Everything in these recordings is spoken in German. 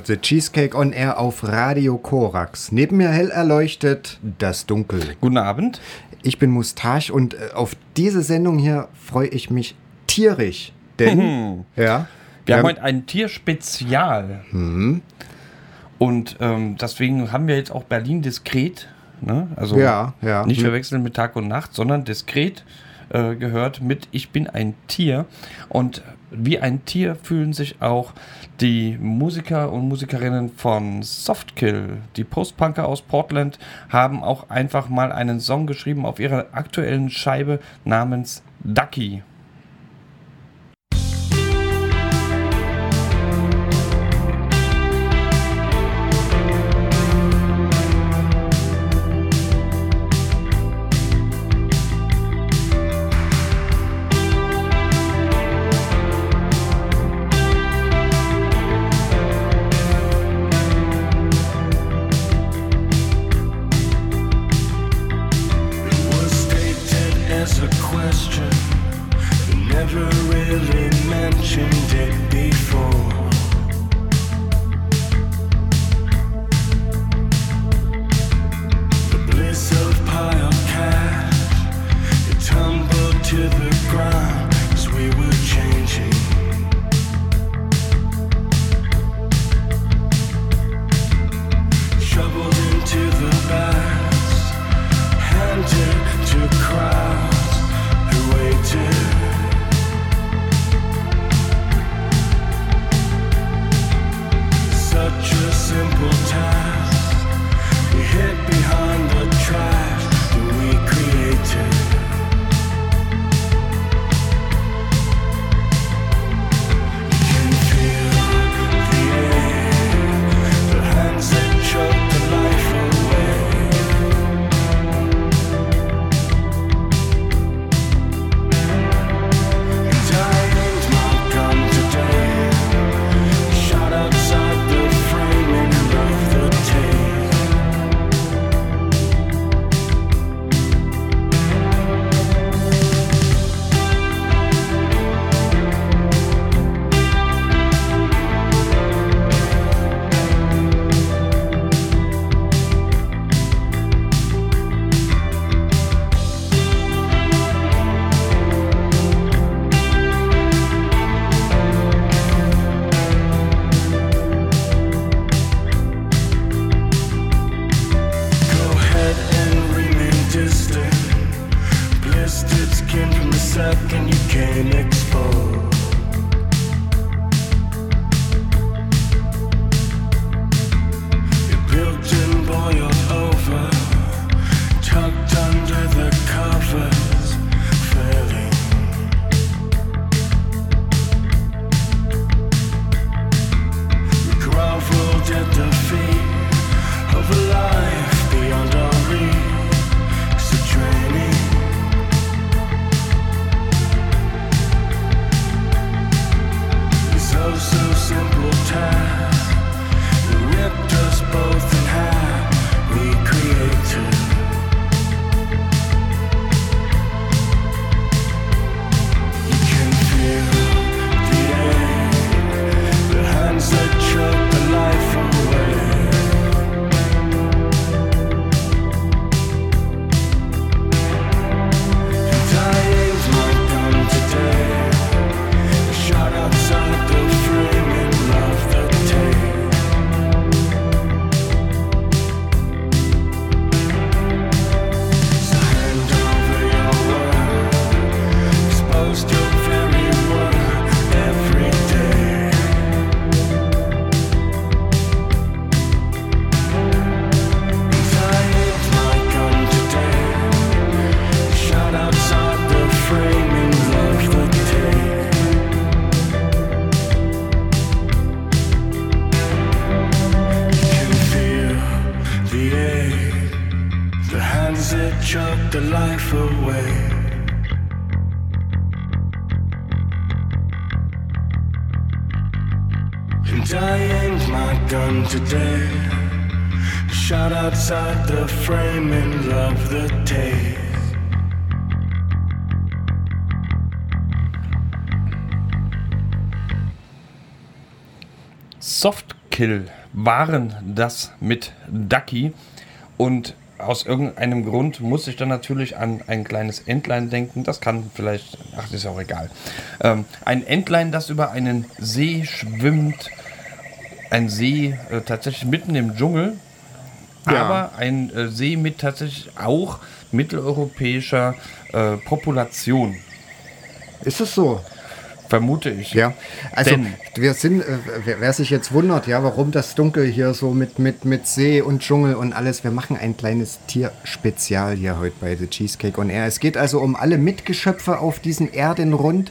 hört The Cheesecake on Air auf Radio Korax. Neben mir hell erleuchtet das Dunkel. Guten Abend. Ich bin Mustache und äh, auf diese Sendung hier freue ich mich tierisch. Denn, ja. Wir haben heute ein Tierspezial. Mhm. Und ähm, deswegen haben wir jetzt auch Berlin diskret. Ne? Also Ja, ja. nicht verwechseln mit Tag und Nacht, sondern diskret äh, gehört mit Ich bin ein Tier. Und wie ein Tier fühlen sich auch die Musiker und Musikerinnen von Softkill. Die Postpunker aus Portland haben auch einfach mal einen Song geschrieben auf ihrer aktuellen Scheibe namens Ducky. As a question. You never really mentioned it before. Today. Shot outside the frame and love the taste. Softkill waren das mit Ducky und aus irgendeinem Grund muss ich dann natürlich an ein kleines Entlein denken. Das kann vielleicht, ach, ist auch egal. Ähm, ein Entlein, das über einen See schwimmt. Ein See äh, tatsächlich mitten im Dschungel. Ja. Aber ein äh, See mit tatsächlich auch mitteleuropäischer äh, Population, Ist es so? vermute ich. Ja. Also Denn- wir sind, äh, wer, wer sich jetzt wundert, ja, warum das Dunkel hier so mit, mit, mit See und Dschungel und alles, wir machen ein kleines Tierspezial hier heute bei The Cheesecake on Air. Es geht also um alle Mitgeschöpfe auf diesem Erdenrund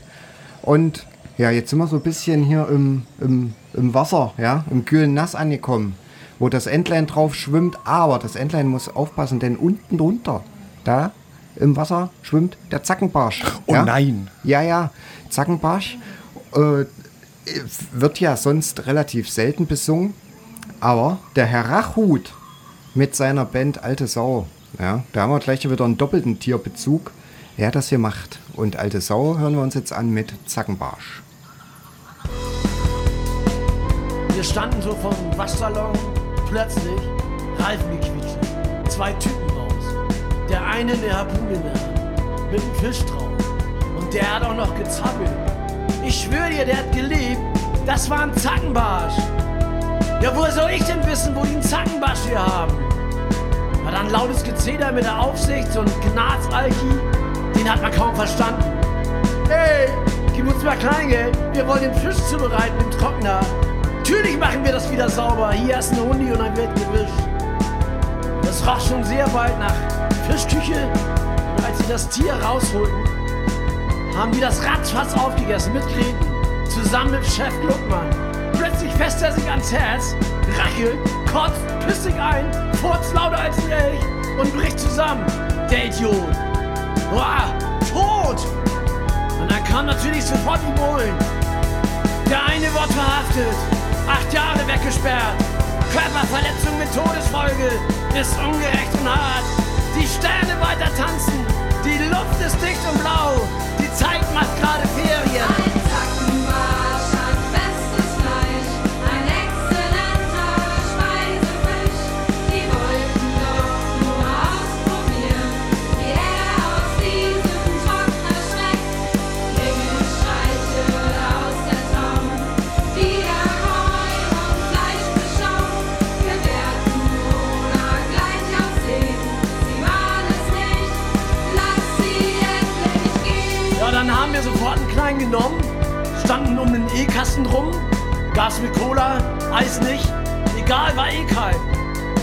und ja, jetzt sind wir so ein bisschen hier im, im, im Wasser, ja, im kühlen Nass angekommen, wo das Entlein drauf schwimmt, aber das Entlein muss aufpassen, denn unten drunter, da im Wasser schwimmt der Zackenbarsch. Oh ja? nein. Ja, ja, Zackenbarsch äh, wird ja sonst relativ selten besungen, aber der Herr Rachhut mit seiner Band Alte Sau, ja, da haben wir gleich wieder einen doppelten Tierbezug, wer das hier macht. Und Alte Sau hören wir uns jetzt an mit Zackenbarsch. Wir standen so vom Waschsalon, plötzlich Reifengequietsche. Zwei Typen raus. Der eine eine Harpune in der Hand, mit einem Fisch drauf. Und der hat auch noch gezappelt. Ich schwöre dir, der hat gelebt. Das war ein Zackenbarsch. Ja, woher soll ich denn wissen, wo die einen Zackenbarsch hier haben? War dann lautes Gezeder mit der Aufsicht, so ein Gnazalki. Den hat man kaum verstanden. Hey, gib uns mal Kleingeld. Wir wollen den Fisch zubereiten im Trockner. Natürlich machen wir das wieder sauber. Hier ist ein Hundi und dann wird gewischt. Das roch schon sehr bald nach Fischküche. Und als sie das Tier rausholten, haben die das ratzfatz aufgegessen mit Gräten. Zusammen mit Chef Gluckmann. Plötzlich fässt er sich ans Herz, rachelt, kotzt, pisst sich ein, furzt lauter als ein Elch und bricht zusammen. Der Idiot. Boah, tot! Und dann kam natürlich sofort die Bullen. Der eine wird verhaftet, acht Jahre weggesperrt. Körperverletzung mit Todesfolge ist ungerecht und hart. Die Sterne weiter tanzen, die Luft ist dicht und blau. Die Zeit macht gerade Ferien. Den E-Kasten drum, Gas mit Cola, Eis nicht, egal, war eh kalt.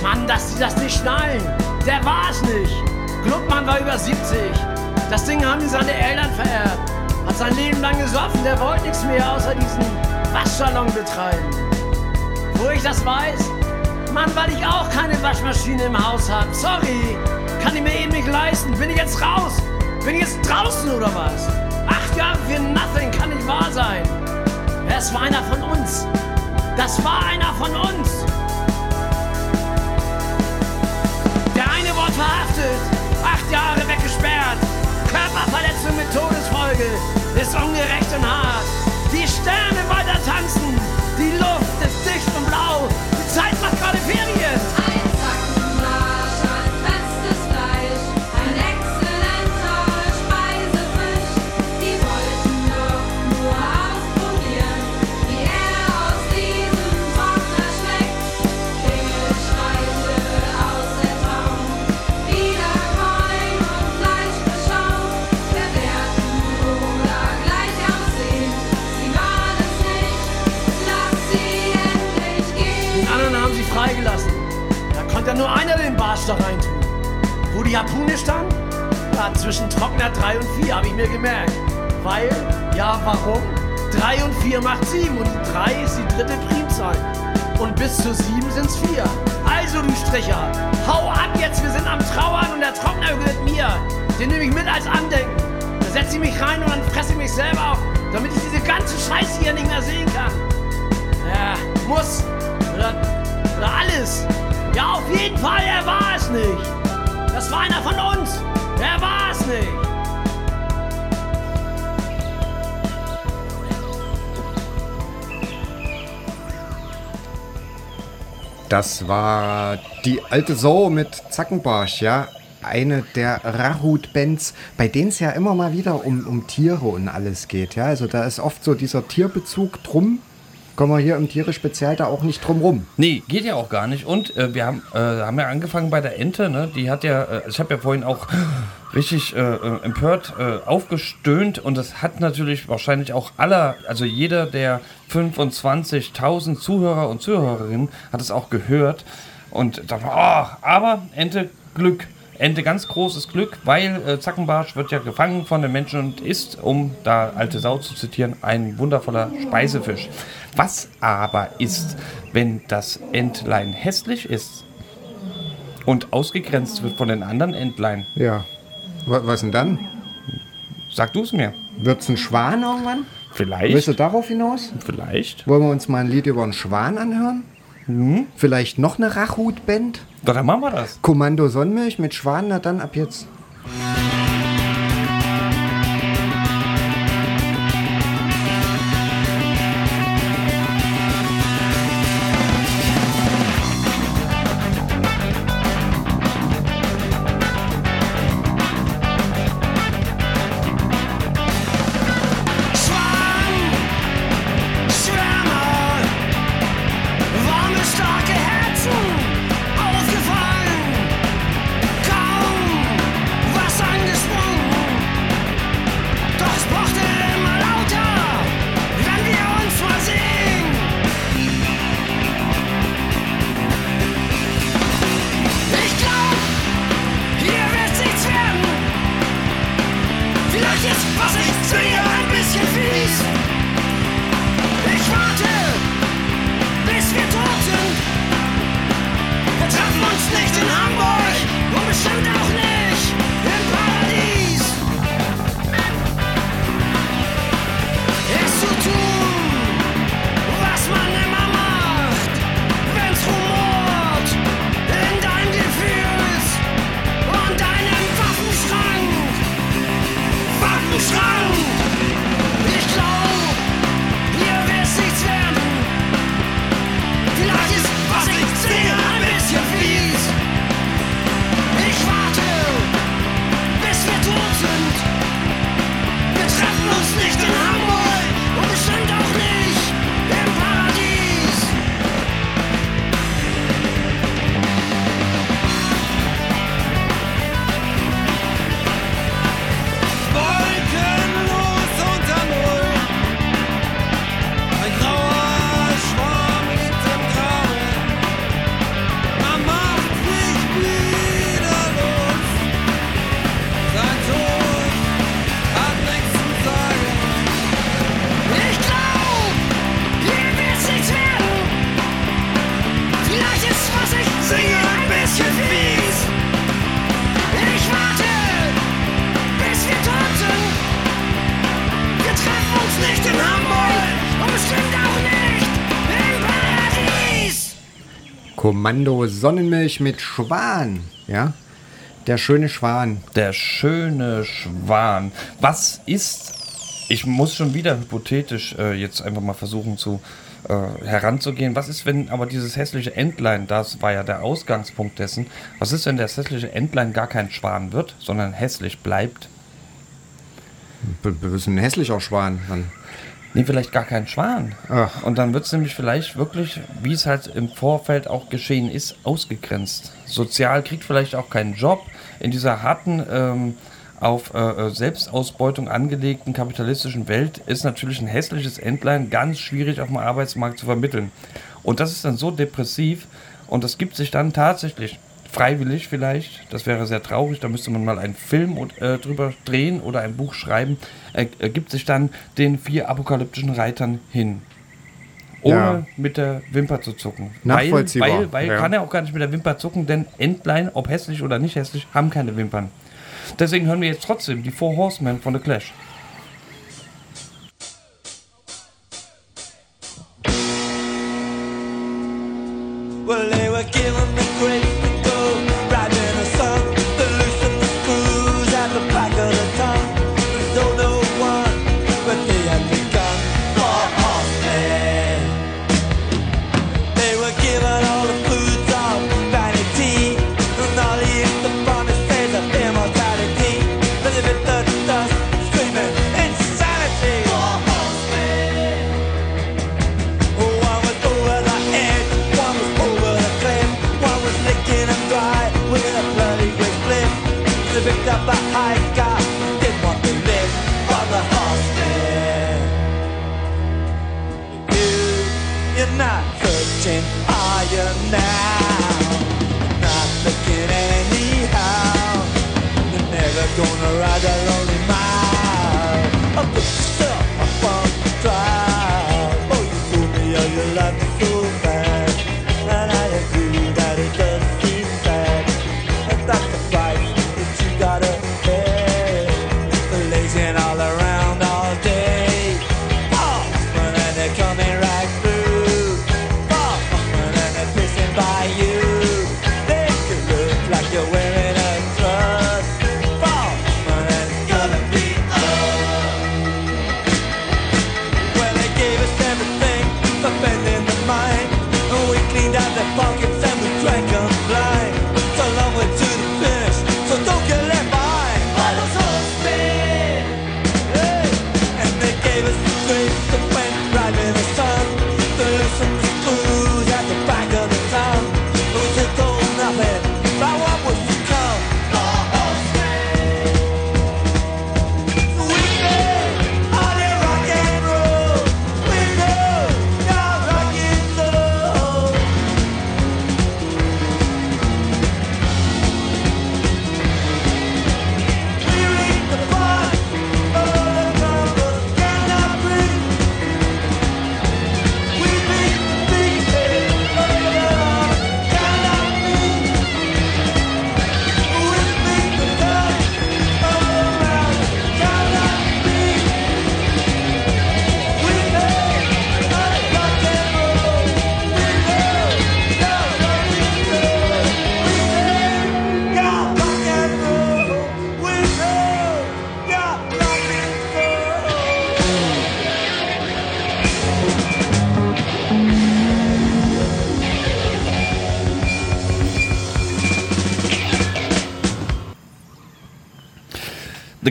Mann, dass sie das nicht schnallen, der war's nicht. Gluckmann war über 70, das Ding haben ihm seine Eltern vererbt. Hat sein Leben lang gesoffen, der wollte nichts mehr außer diesen Waschsalon betreiben. Wo ich das weiß? Mann, weil ich auch keine Waschmaschine im Haus hab. Sorry, kann ich mir eben nicht leisten. Bin ich jetzt raus? Bin ich jetzt draußen oder was? Acht Jahre für nothing kann nicht wahr sein. Es war einer von uns. Das war einer von uns. Der eine wurde verhaftet, acht Jahre weggesperrt. Körperverletzung mit Todesfolge ist ungerecht und hart. Ja, zwischen Trockner 3 und 4, habe ich mir gemerkt. Weil, ja, warum? 3 und 4 macht 7 und die 3 ist die dritte Primzahl. Und bis zu 7 sind's 4. Also, du Stricher, hau ab jetzt, wir sind am Trauern und der Trockner Den nehme ich mit als Andenken. Da setze ich mich rein und dann fresse ich mich selber auf, damit ich diese ganze Scheiße hier nicht mehr sehen kann. Ja, muss. Oder, oder alles. Ja, auf jeden Fall, er war es nicht. Das war einer von uns. Er war es nicht. Das war die alte Sau mit Zackenbarsch, ja. Eine der Rahut-Bands, bei denen es ja immer mal wieder um, um Tiere und alles geht, ja. Also da ist oft so dieser Tierbezug drum. Kommen wir hier im Tiere-Spezial da auch nicht drum rum. Nee, geht ja auch gar nicht. Und äh, wir haben, äh, haben ja angefangen bei der Ente, ne? Die hat ja, äh, ich habe ja vorhin auch richtig äh, äh, empört äh, aufgestöhnt und das hat natürlich wahrscheinlich auch aller, also jeder der 25.000 Zuhörer und Zuhörerinnen hat es auch gehört und da war, oh, aber Ente Glück. Ente ganz großes Glück, weil äh, Zackenbarsch wird ja gefangen von den Menschen und ist, um da alte Sau zu zitieren, ein wundervoller Speisefisch. Was aber ist, wenn das Entlein hässlich ist und ausgegrenzt wird von den anderen Entlein? Ja. Wa- Was denn dann? Sag du es mir. Wird's ein Schwan irgendwann? Willst Vielleicht. du darauf hinaus? Vielleicht. Wollen wir uns mal ein Lied über einen Schwan anhören? Vielleicht noch eine Rachut-Band? Doch, dann machen wir das. Kommando Sonnenmilch mit Schwan, na dann ab jetzt. Kommando Sonnenmilch mit Schwan, ja. Der schöne Schwan. Der schöne Schwan. Was ist, ich muss schon wieder hypothetisch äh, jetzt einfach mal versuchen zu äh, heranzugehen. Was ist, wenn aber dieses hässliche Entlein, das war ja der Ausgangspunkt dessen, was ist, wenn das hässliche Entlein gar kein Schwan wird, sondern hässlich bleibt? B- b- ist ein hässlicher Schwan. Dann. Nee, vielleicht gar kein Schwan. Ach. Und dann wird es nämlich vielleicht wirklich, wie es halt im Vorfeld auch geschehen ist, ausgegrenzt. Sozial kriegt vielleicht auch keinen Job in dieser harten, ähm, auf äh, äh, Selbstausbeutung angelegten kapitalistischen Welt ist natürlich ein hässliches Entlein ganz schwierig auf dem Arbeitsmarkt zu vermitteln. Und das ist dann so depressiv und das gibt sich dann tatsächlich freiwillig vielleicht, das wäre sehr traurig, da müsste man mal einen Film äh, drüber drehen oder ein Buch schreiben, äh, gibt sich dann den vier apokalyptischen Reitern hin. Ohne Ja. mit der Wimper zu zucken. Nachvollziehbar, Weil, weil, weil ja. kann er auch gar nicht mit der Wimper zucken, denn Entlein, ob hässlich oder nicht hässlich, haben keine Wimpern. Deswegen hören wir jetzt trotzdem die Four Horsemen von The Clash.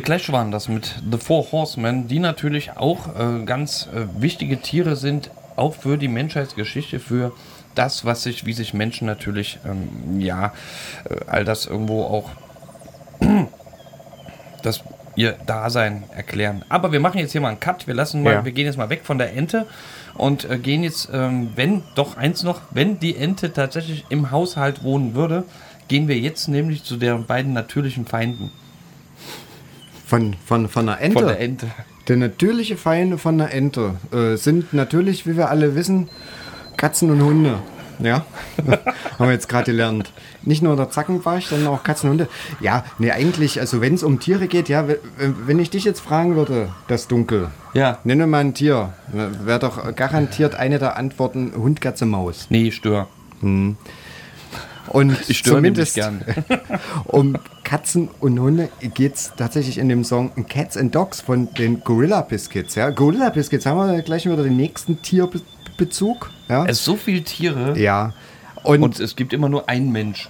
Clash waren das mit The Four Horsemen, die natürlich auch äh, ganz äh, wichtige Tiere sind, auch für die Menschheitsgeschichte, für das, was sich, wie sich Menschen natürlich, ähm, ja, äh, all das irgendwo auch das ihr Dasein erklären. Aber wir machen jetzt hier mal einen Cut. Wir lassen mal, Ja. wir gehen jetzt mal weg von der Ente und äh, gehen jetzt, ähm, wenn doch eins noch, wenn die Ente tatsächlich im Haushalt wohnen würde, gehen wir jetzt nämlich zu deren beiden natürlichen Feinden. Von, von, von einer Ente. Von der Ente. Der natürliche Feinde von einer Ente äh, sind natürlich, wie wir alle wissen, Katzen und Hunde. Ja, haben wir jetzt gerade gelernt. Nicht nur der Zackenbarsch, sondern auch Katzen und Hunde. Ja, nee, eigentlich, also wenn es um Tiere geht, ja, wenn ich dich jetzt fragen würde, das Dunkel, Ja. nenne mal ein Tier, wäre doch garantiert eine der Antworten Hund, Katze, Maus. Nee, stör. Und Ich störe zumindest gern. um Katzen und Hunde geht es tatsächlich in dem Song Cats and Dogs von den Gorilla Biscuits. Ja? Gorilla Biscuits haben wir gleich wieder den nächsten Tierbezug. Ja, Es sind so viele Tiere ja. Und, und es gibt immer nur einen Mensch.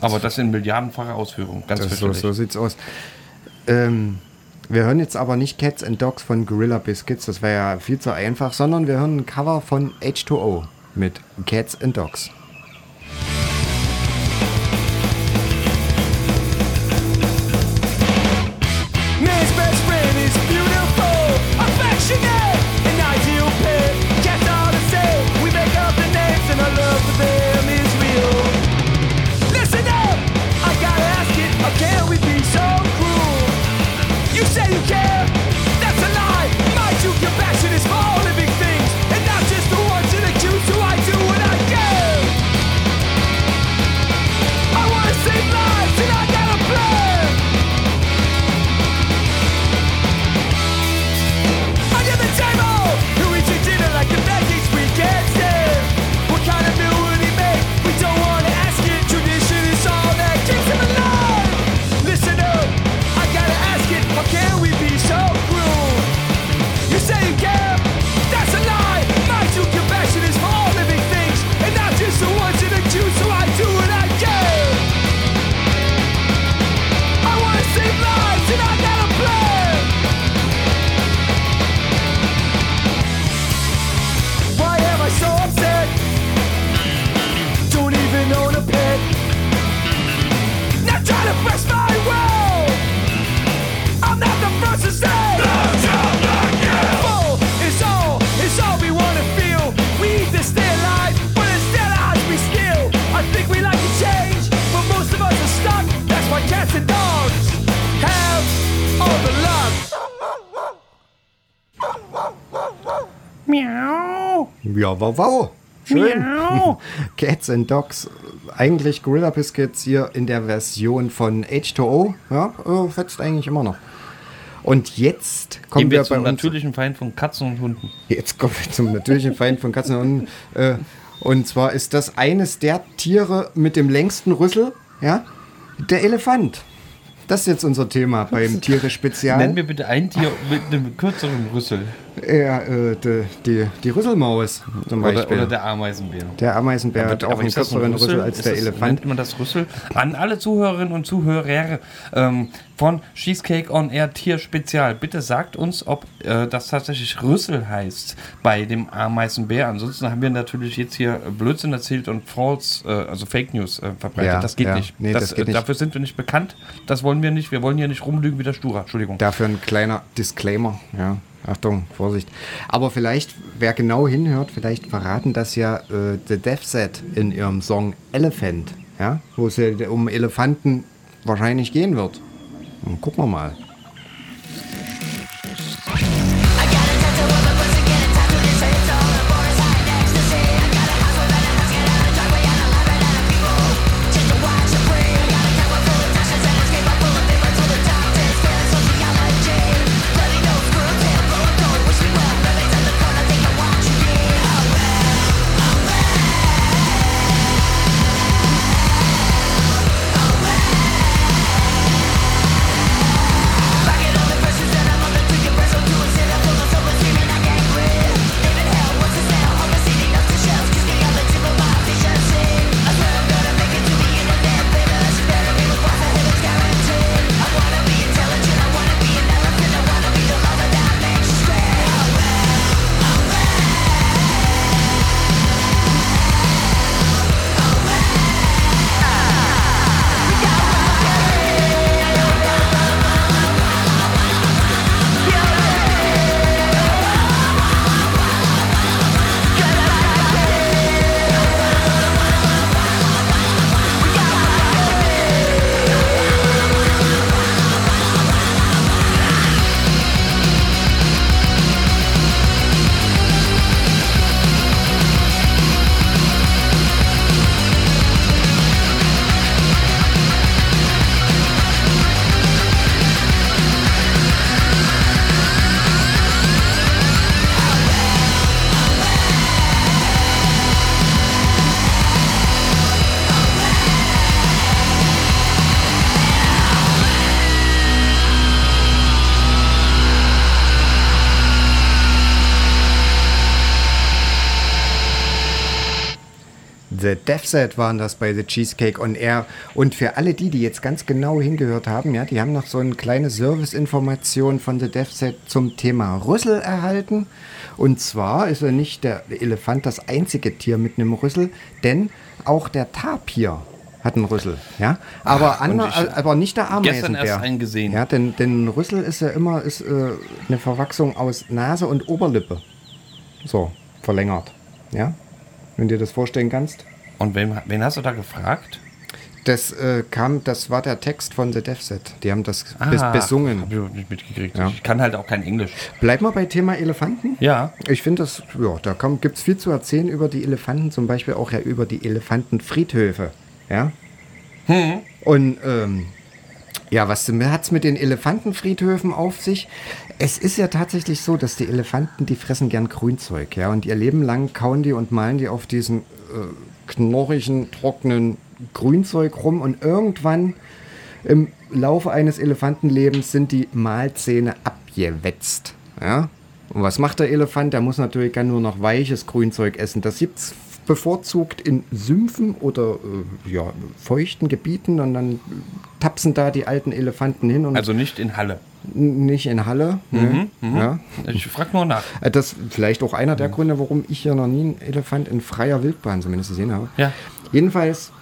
Aber das in milliardenfacher Ausführung. Ganz das, so, so sieht's aus. Ähm, wir hören jetzt aber nicht Cats and Dogs von Gorilla Biscuits, das wäre ja viel zu einfach, sondern wir hören ein Cover von H2O mit Cats and Dogs. Wow, wow. Schön. Miau. Cats and Dogs. Eigentlich Gorilla Biscuits hier in der Version von H2O. Ja, äh, fetzt eigentlich immer noch. Und jetzt kommen Gehen wir wir zum natürlichen Feind von Katzen und Hunden. Jetzt kommen wir zum natürlichen Feind von Katzen und Hunden. Äh, und zwar ist das eines der Tiere mit dem längsten Rüssel, ja, der Elefant. Das ist jetzt unser Thema beim Tiere Spezial. Nenn mir bitte ein Tier mit einem kürzeren Rüssel. Ja, äh, die, die, die Rüsselmaus zum Oder, Beispiel. oder der Ameisenbär. der Ameisenbär hat auch Aber einen das kürzeren Rüssel Rüssel? als der das, Elefant. Nennt man das Rüssel? An alle Zuhörerinnen und Zuhörer ähm, von Cheesecake on Air Tier Spezial. Bitte sagt uns, ob äh, das tatsächlich Rüssel heißt bei dem Ameisenbär. Ansonsten haben wir natürlich jetzt hier Blödsinn erzählt und False, äh, also Fake News äh, verbreitet. Ja, das geht ja. nicht. Nee, das geht äh, nicht. Dafür sind wir nicht bekannt. Das wollen wir nicht. Wir wollen hier nicht rumlügen wie der Stura. Entschuldigung. Dafür ein kleiner Disclaimer. Ja, Achtung, Vorsicht. Aber vielleicht, wer genau hinhört, vielleicht verraten das ja äh, The Death Set in ihrem Song Elephant. Ja, wo es ja um Elefanten wahrscheinlich gehen wird. Und gucken wir mal. The Death Set waren das bei The Cheesecake on Air. Und für alle die, die jetzt ganz genau hingehört haben, ja, die haben noch so eine kleine Serviceinformation von The Death Set zum Thema Rüssel erhalten. Und zwar ist er nicht der Elefant das einzige Tier mit einem Rüssel, denn auch der Tapir hat einen Rüssel. Ja? Aber, und ander, ich- aber nicht der Ameisenbär. gestern erst einen gesehen. Ja, denn, denn ein Rüssel ist ja immer ist, äh, eine Verwachsung aus Nase und Oberlippe. So, verlängert. Ja? Wenn du dir das vorstellen kannst. Und wen, wen hast du da gefragt? Das äh, kam, das war der Text von The Death Set. Die haben das bes Ah, besungen. Hab ich nicht mitgekriegt. Ja. Ich kann halt auch kein Englisch. Bleiben wir bei Thema Elefanten. Ja. Ich finde das, ja, da gibt es viel zu erzählen über die Elefanten, zum Beispiel auch ja über die Elefantenfriedhöfe. Ja. Und ähm, ja, was hat es mit den Elefantenfriedhöfen auf sich? Es ist ja tatsächlich so, dass die Elefanten, die fressen gern Grünzeug, ja, und ihr Leben lang kauen die und malen die auf diesem äh, knorrigen, trockenen Grünzeug rum und irgendwann im Laufe eines Elefantenlebens sind die Mahlzähne abgewetzt. Ja? Und was macht der Elefant? Der muss natürlich dann nur noch weiches Grünzeug essen. Das gibt es bevorzugt in Sümpfen oder äh, ja, feuchten Gebieten und dann tapsen da die alten Elefanten hin und Also nicht in Halle. nicht in Halle. ne? Ja. Ich frag nur nach. Äh, Das ist vielleicht auch einer der Gründe, warum ich hier noch nie einen Elefant in freier Wildbahn zumindest gesehen habe. Ja. Jedenfalls,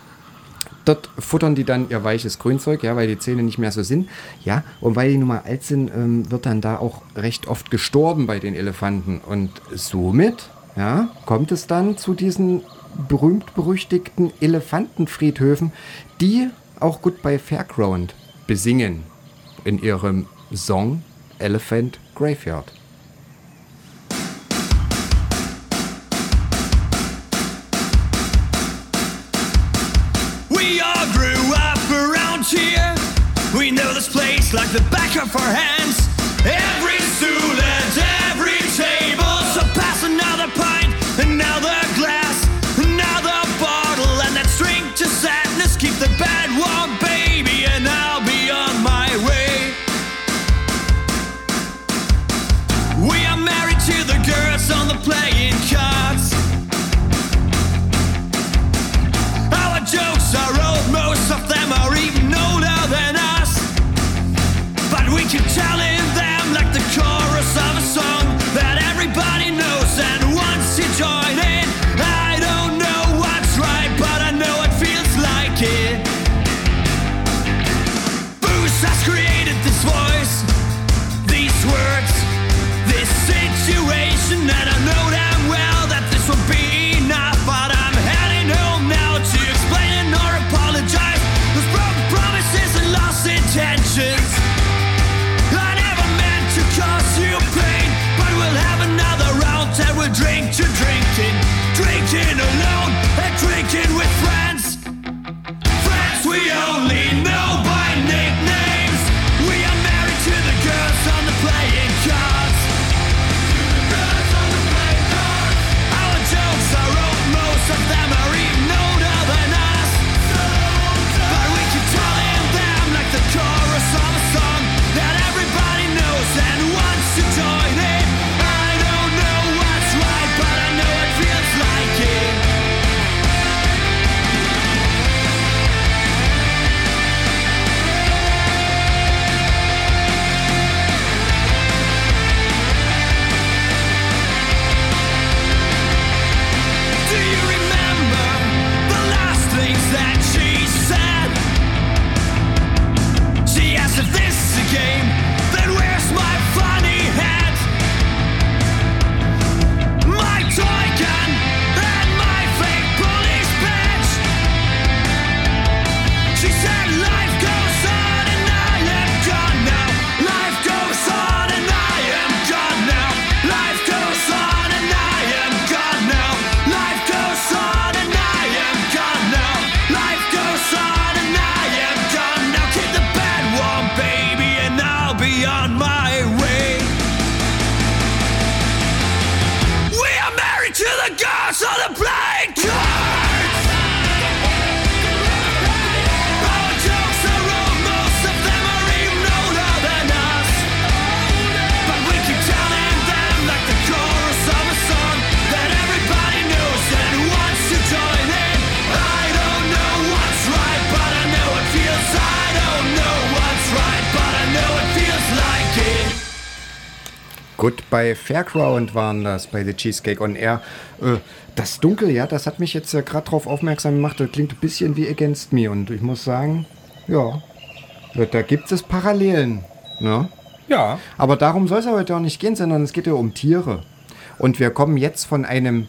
dort futtern die dann ihr weiches Grünzeug, ja, weil die Zähne nicht mehr so sind. Ja, und weil die nun mal alt sind, ähm, wird dann da auch recht oft gestorben bei den Elefanten. Und somit, ja, kommt es dann zu diesen berühmt-berüchtigten Elefantenfriedhöfen, die auch Goodbye Fairground besingen in ihrem Song Elephant Graveyard. We all grew up around here. We know this place like the back of our hands. Bei Fairground waren das, bei The Cheesecake on Air. Äh, das Dunkel, ja, das hat mich jetzt ja gerade darauf aufmerksam gemacht. Das klingt ein bisschen wie Against Me. Und ich muss sagen, ja, da gibt es Parallelen. Ne? Ja. Aber darum soll es ja heute auch nicht gehen, sondern es geht ja um Tiere. Und wir kommen jetzt von einem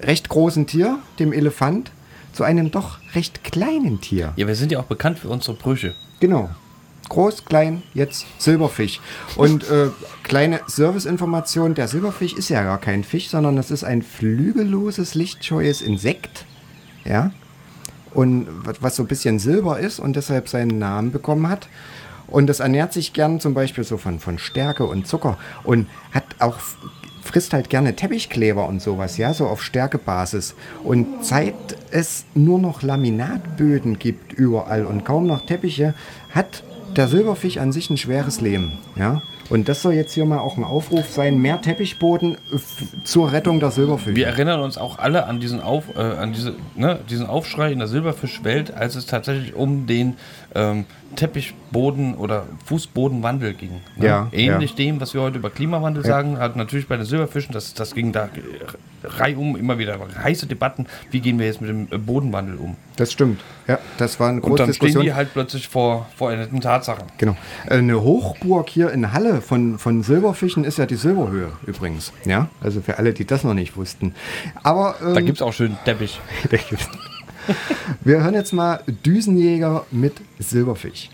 recht großen Tier, dem Elefant, zu einem doch recht kleinen Tier. Ja, wir sind ja auch bekannt für unsere Brüche. Genau. Groß, klein, jetzt Silberfisch. Und äh, kleine Serviceinformation, der Silberfisch ist ja gar kein Fisch, sondern das ist ein flügelloses, lichtscheues Insekt. Ja. Und was- so ein bisschen silber ist und deshalb seinen Namen bekommen hat. Und das ernährt sich gern zum Beispiel so von, von Stärke und Zucker und hat auch frisst halt gerne Teppichkleber und sowas, ja, so auf Stärkebasis. Und seit es nur noch Laminatböden gibt überall und kaum noch Teppiche, hat der Silberfisch an sich ein schweres Leben, ja. Und das soll jetzt hier mal auch ein Aufruf sein, mehr Teppichboden f- zur Rettung der Silberfische. Wir erinnern uns auch alle an diesen, Auf, äh, an diese, ne, diesen Aufschrei in der Silberfischwelt, als es tatsächlich um den ähm, Teppichboden oder Fußbodenwandel ging. Ne? Ja, Ähnlich ja. dem, was wir heute über Klimawandel sagen, hat natürlich bei den Silberfischen, das, das ging da äh, reihum immer wieder heiße Debatten, wie gehen wir jetzt mit dem äh, Bodenwandel um. Das stimmt. Ja, das war eine Und große dann stehen die halt plötzlich vor veränderten Tatsachen. Genau. Eine Hochburg hier in Halle von, von Silberfischen ist ja die Silberhöhe übrigens. Ja, also für alle, die das noch nicht wussten. Aber ähm, Da gibt es auch schön Teppich. Wir hören jetzt mal Düsenjäger mit Silberfisch.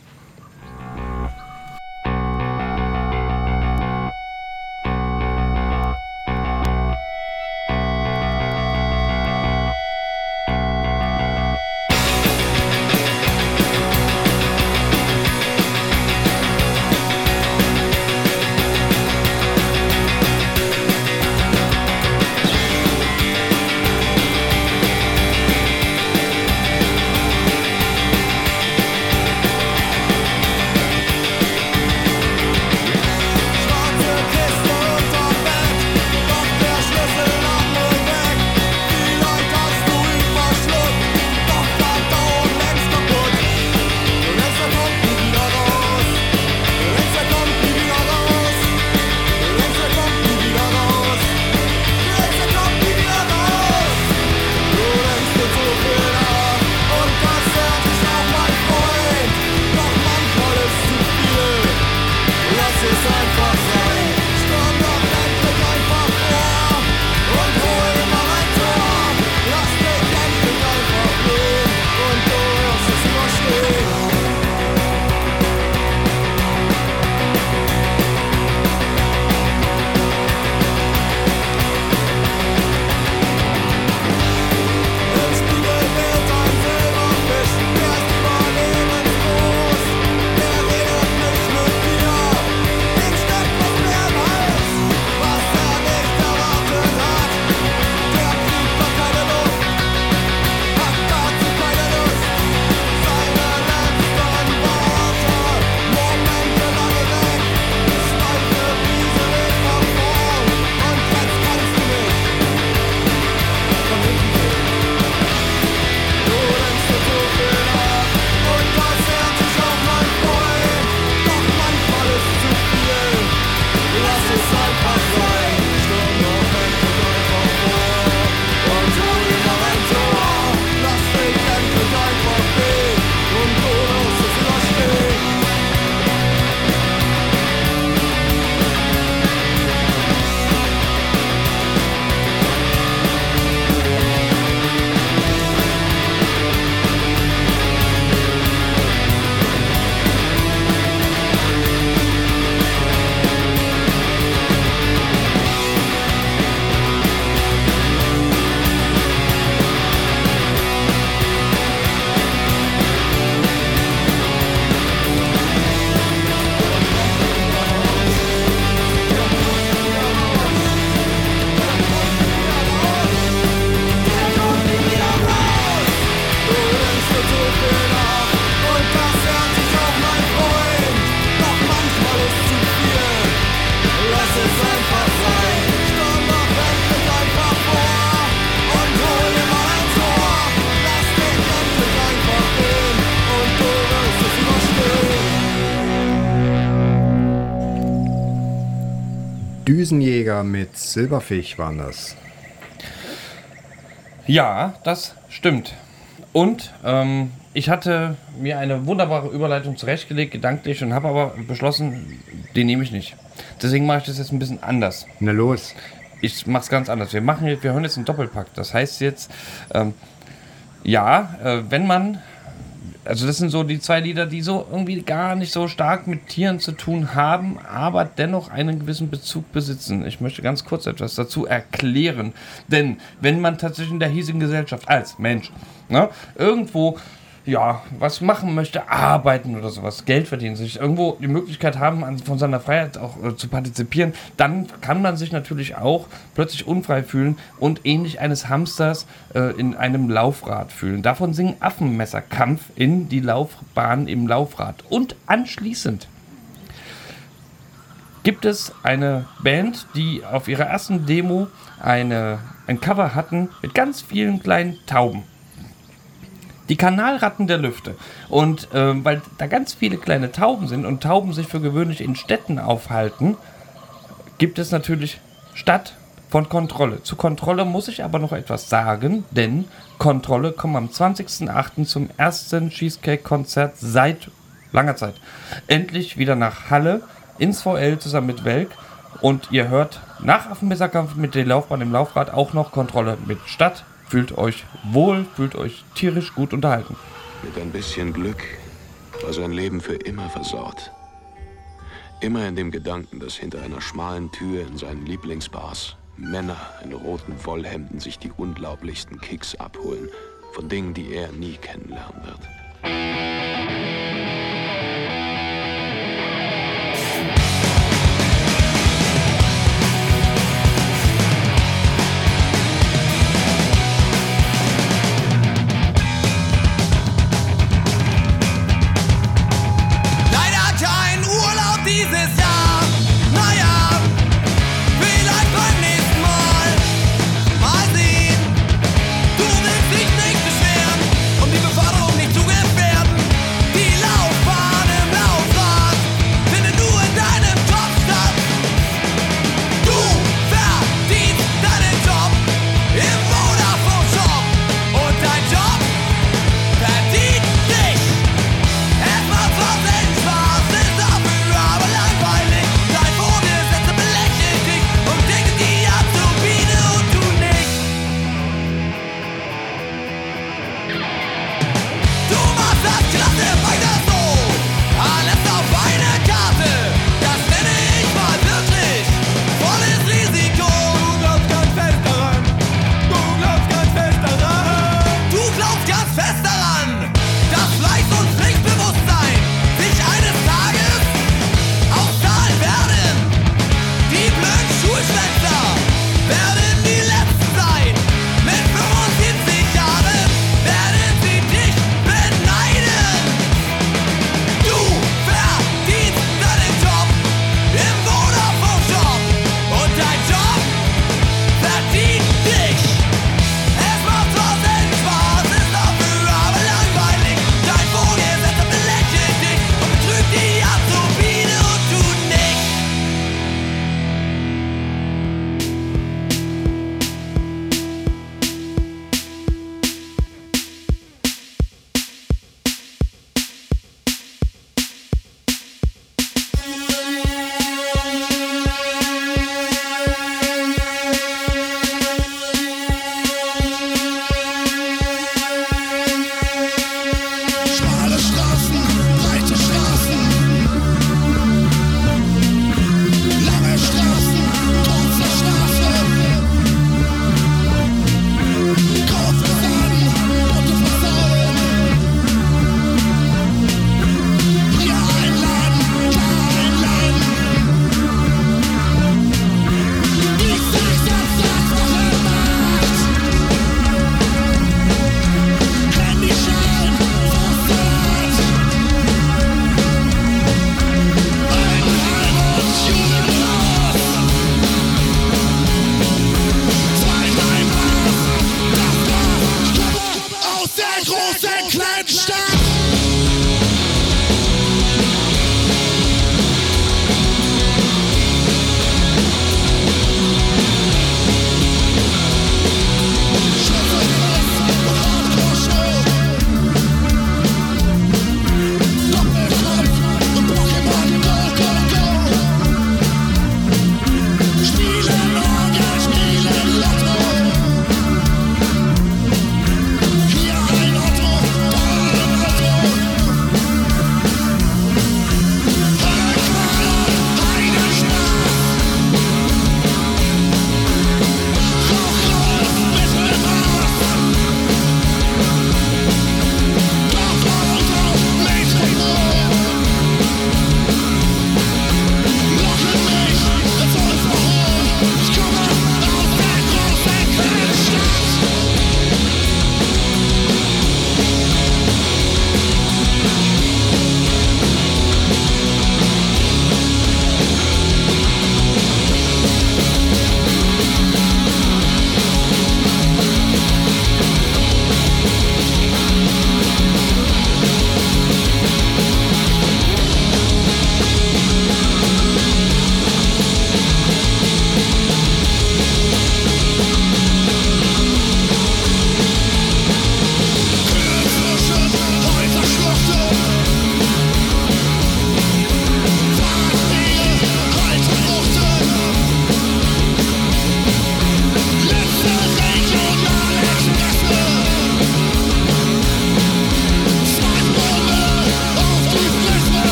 Mit Silberfisch waren das. Ja, das stimmt. Und ähm, ich hatte mir eine wunderbare Überleitung zurechtgelegt, gedanklich, und habe aber beschlossen, den nehme ich nicht. Deswegen mache ich das jetzt ein bisschen anders. Na los. Ich mache es ganz anders. Wir machen jetzt, wir hören jetzt einen Doppelpack. Das heißt jetzt, ähm, ja, äh, wenn man, also das sind so die zwei Lieder, die so irgendwie gar nicht so stark mit Tieren zu tun haben, aber dennoch einen gewissen Bezug besitzen. Ich möchte ganz kurz etwas dazu erklären. Denn wenn man tatsächlich in der hiesigen Gesellschaft als Mensch ne, irgendwo ja, was machen möchte, arbeiten oder sowas, Geld verdienen, sich irgendwo die Möglichkeit haben, an, von seiner Freiheit auch äh, zu partizipieren, dann kann man sich natürlich auch plötzlich unfrei fühlen und ähnlich eines Hamsters äh, in einem Laufrad fühlen. Davon singen Affenmesserkampf in die Laufbahn im Laufrad. Und anschließend gibt es eine Band, die auf ihrer ersten Demo eine, ein Cover hatten mit ganz vielen kleinen Tauben. Die Kanalratten der Lüfte. Und ähm, weil da ganz viele kleine Tauben sind und Tauben sich für gewöhnlich in Städten aufhalten, gibt es natürlich Stadt von Kontrolle. Zu Kontrolle muss ich aber noch etwas sagen, denn Kontrolle kommt am 20.08. zum ersten Cheesecake-Konzert seit langer Zeit. Endlich wieder nach Halle ins VL zusammen mit Welk. Und ihr hört nach Affenmesserkampf mit der Laufbahn im Laufrad auch noch Kontrolle mit Stadt. Fühlt euch wohl, fühlt euch tierisch gut unterhalten. Mit ein bisschen Glück war sein Leben für immer versaut. Immer in dem Gedanken, dass hinter einer schmalen Tür in seinen Lieblingsbars Männer in roten Wollhemden sich die unglaublichsten Kicks abholen von Dingen, die er nie kennenlernen wird.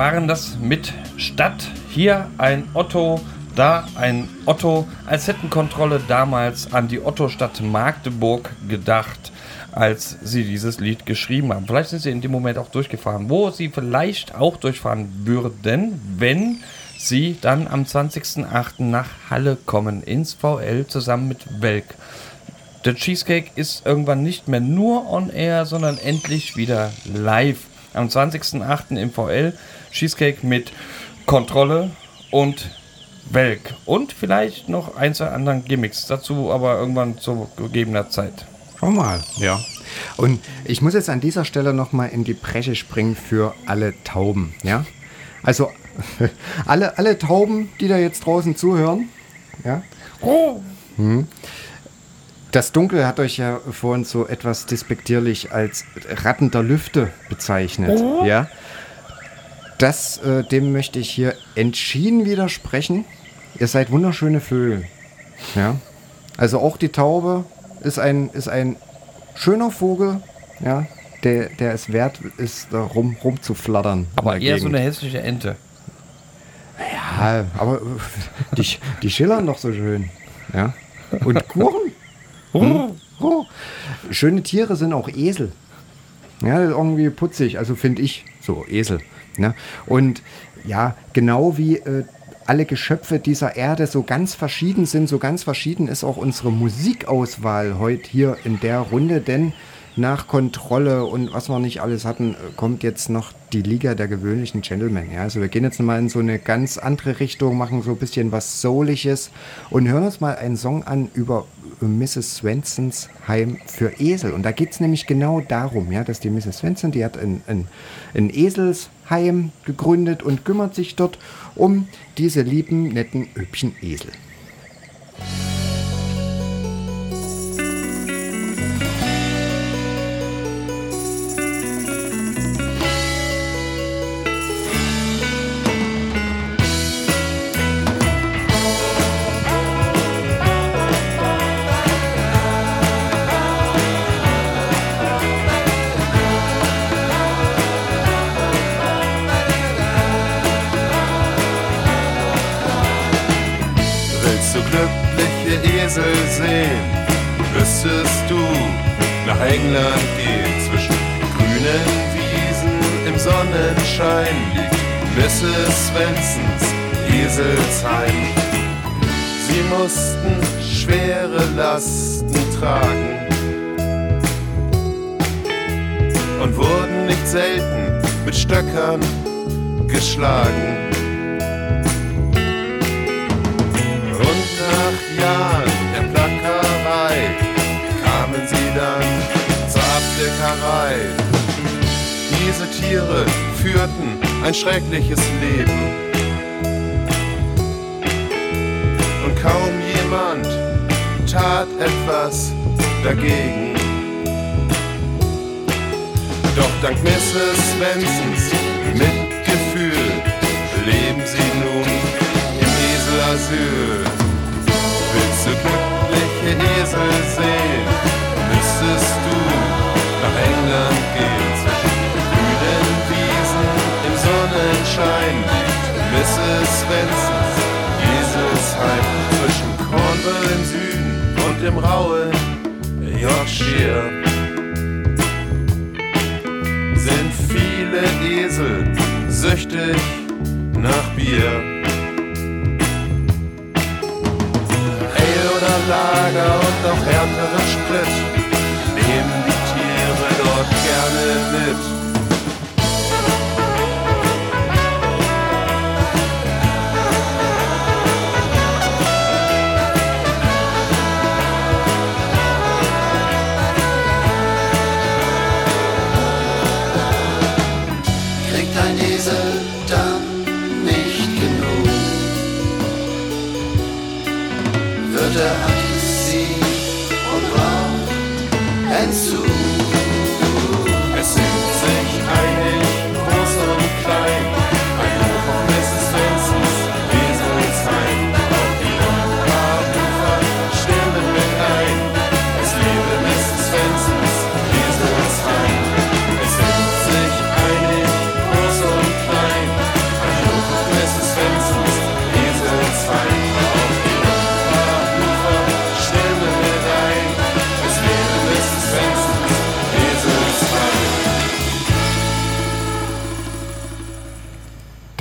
Waren das mit Stadt. Hier ein Otto, da ein Otto. Als hätten Kontrolle damals an die Otto-Stadt Magdeburg gedacht, als sie dieses Lied geschrieben haben. Vielleicht sind sie in dem Moment auch durchgefahren, wo sie vielleicht auch durchfahren würden, wenn sie dann am 20.08. nach Halle kommen, ins VL zusammen mit Welk. Der Cheesecake ist irgendwann nicht mehr nur on air, sondern endlich wieder live. Am 20.08. im VL Cheesecake mit Kontrolle und Welk. Und vielleicht noch ein, zwei anderen Gimmicks. Dazu aber irgendwann zu gegebener Zeit. Schau mal, ja. Und ich muss jetzt an dieser Stelle nochmal in die Bresche springen für alle Tauben, ja. Also alle, alle Tauben, die da jetzt draußen zuhören, ja. Hm. Das Dunkel hat euch ja vorhin so etwas despektierlich als Ratten der Lüfte bezeichnet, ja. Das, äh, dem möchte ich hier entschieden widersprechen. Ihr seid wunderschöne Vögel, ja. Also auch die Taube ist ein, ist ein schöner Vogel, ja, der, der es wert ist, da rum, rumzuflattern. Aber eher so eine hässliche Ente. Ja, aber äh, die, die schillern doch so schön. Ja. Und Kuchen. Hm? Schöne Tiere sind auch Esel. Ja, irgendwie putzig, also finde ich so, Esel. Ne? Und ja, genau wie äh, alle Geschöpfe dieser Erde so ganz verschieden sind, so ganz verschieden ist auch unsere Musikauswahl heute hier in der Runde, denn nach Kontrolle und was wir nicht alles hatten, äh, kommt jetzt noch die Liga der gewöhnlichen Gentlemen. Ja, also wir gehen jetzt mal in so eine ganz andere Richtung, machen so ein bisschen was Souliges und hören uns mal einen Song an über äh, Mrs. Swensons Heim für Esel. Und da geht es nämlich genau darum, ja, dass die Mrs. Swenson, die hat ein, ein, ein Eselsheim gegründet und kümmert sich dort um diese lieben, netten, hübschen Esel. Und wurden nicht selten mit Stöckern geschlagen. Und nach Jahren der Plackerei kamen sie dann zur Abdeckerei. Diese Tiere führten ein schreckliches Leben. Und kaum jemand tat etwas dagegen. Doch dank Mrs. Svensons Mitgefühl leben sie nun im Eselasyl. Willst du glückliche Esel sehen, müsstest du nach England gehen. Grünen Wiesen im Sonnenschein Mrs. Svensons Eselsheim. Zwischen Cornwall im Süden und im rauen Yorkshire viele Esel süchtig nach Bier. Ale oder Lager und auch härteren Sprit nehmen die Tiere dort gerne mit. Wird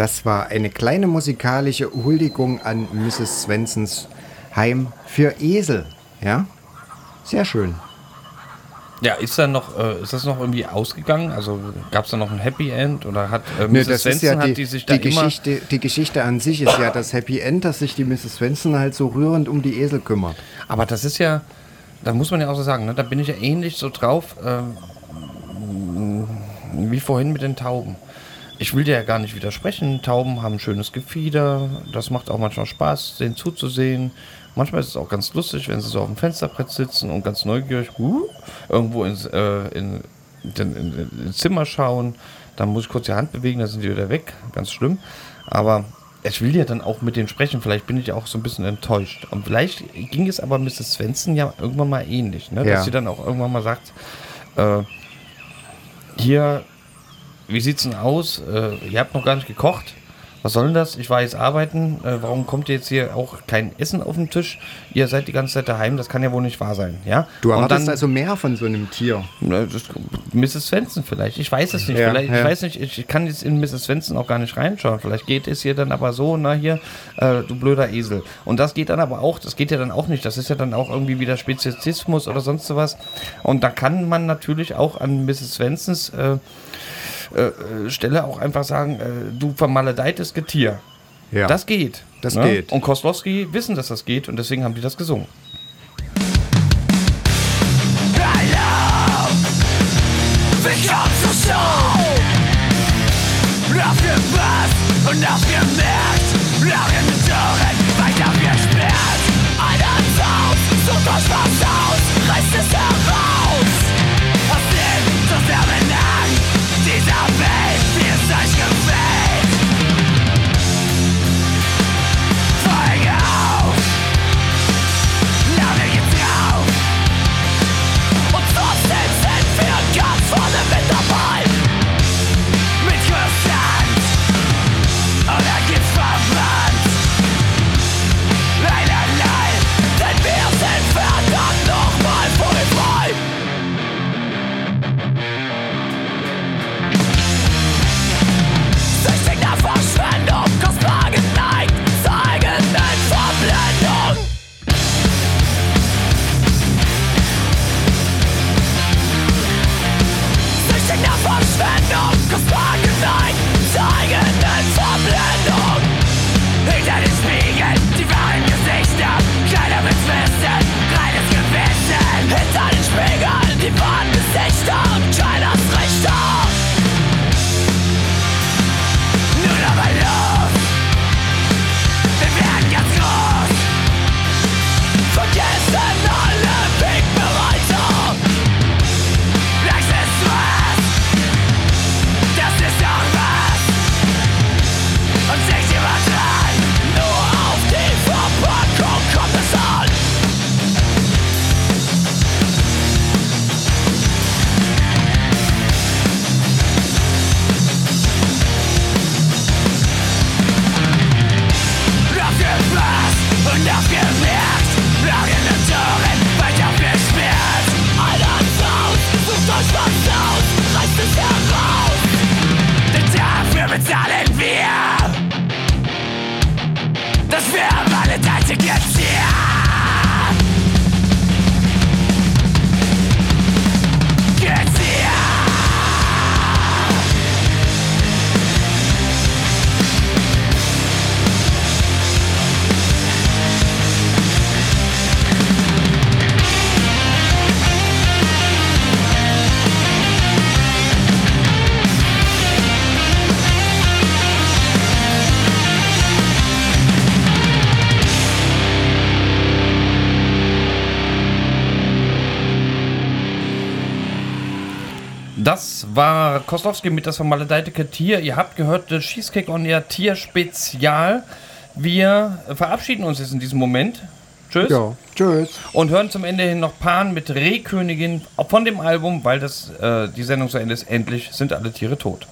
Das war eine kleine musikalische Huldigung an Mrs. Svensons Heim für Esel. Ja, sehr schön. Ja, ist dann noch, äh, ist das noch irgendwie ausgegangen? Also gab es da noch ein Happy End oder hat äh, Mrs. ist Svensson ja die, hat die sich da die, immer Geschichte, die Geschichte an sich ist ja das Happy End, dass sich die Mrs. Svensson halt so rührend um die Esel kümmert. Aber das ist ja, da muss man ja auch so sagen, ne, da bin ich ja ähnlich so drauf, ähm, wie vorhin mit den Tauben. Ich will dir ja gar nicht widersprechen. Tauben haben ein schönes Gefieder. Das macht auch manchmal Spaß, denen zuzusehen. Manchmal ist es auch ganz lustig, wenn sie so auf dem Fensterbrett sitzen und ganz neugierig uh, irgendwo ins, äh, in, den, in, ins Zimmer schauen. Dann muss ich kurz die Hand bewegen, dann sind die wieder weg. Ganz schlimm. Aber ich will ja dann auch mit denen sprechen. Vielleicht bin ich ja auch so ein bisschen enttäuscht. Und vielleicht ging es aber Mrs. Svensson ja irgendwann mal ähnlich. Ne? Ja. Dass sie dann auch irgendwann mal sagt, äh, hier, wie sieht's denn aus? Äh, ihr habt noch gar nicht gekocht. Was soll denn das? Ich war jetzt arbeiten. Äh, warum kommt jetzt hier auch kein Essen auf den Tisch? Ihr seid die ganze Zeit daheim. Das kann ja wohl nicht wahr sein. Ja? Du erwartest dann- also mehr von so einem Tier. na, das, Mrs. Svensson vielleicht. Ich weiß es nicht. Ja, vielleicht, ja. Ich weiß nicht, ich kann jetzt in Mrs. Svensson auch gar nicht reinschauen. Vielleicht geht es hier dann aber so, na hier, äh, du blöder Esel. Und das geht dann aber auch, das geht ja dann auch nicht. Das ist ja dann auch irgendwie wieder Speziesismus oder sonst sowas. Und da kann man natürlich auch an Mrs. Svensons äh, äh, äh, Stelle auch einfach sagen, äh, du vermaledeites Getier. Ja. Das geht. Das ne? geht. Und Koslowski wissen, dass das geht und deswegen haben die das gesungen. War Koslowski mit das vermaledeite Tier. Ihr habt gehört, das Cheesecake on Air Tier Spezial. Wir verabschieden uns jetzt in diesem Moment. Tschüss. Ja, tschüss. Und hören zum Ende hin noch Pan mit Rehkönigin von dem Album, weil das äh, die Sendung zu Ende ist. Endlich sind alle Tiere tot.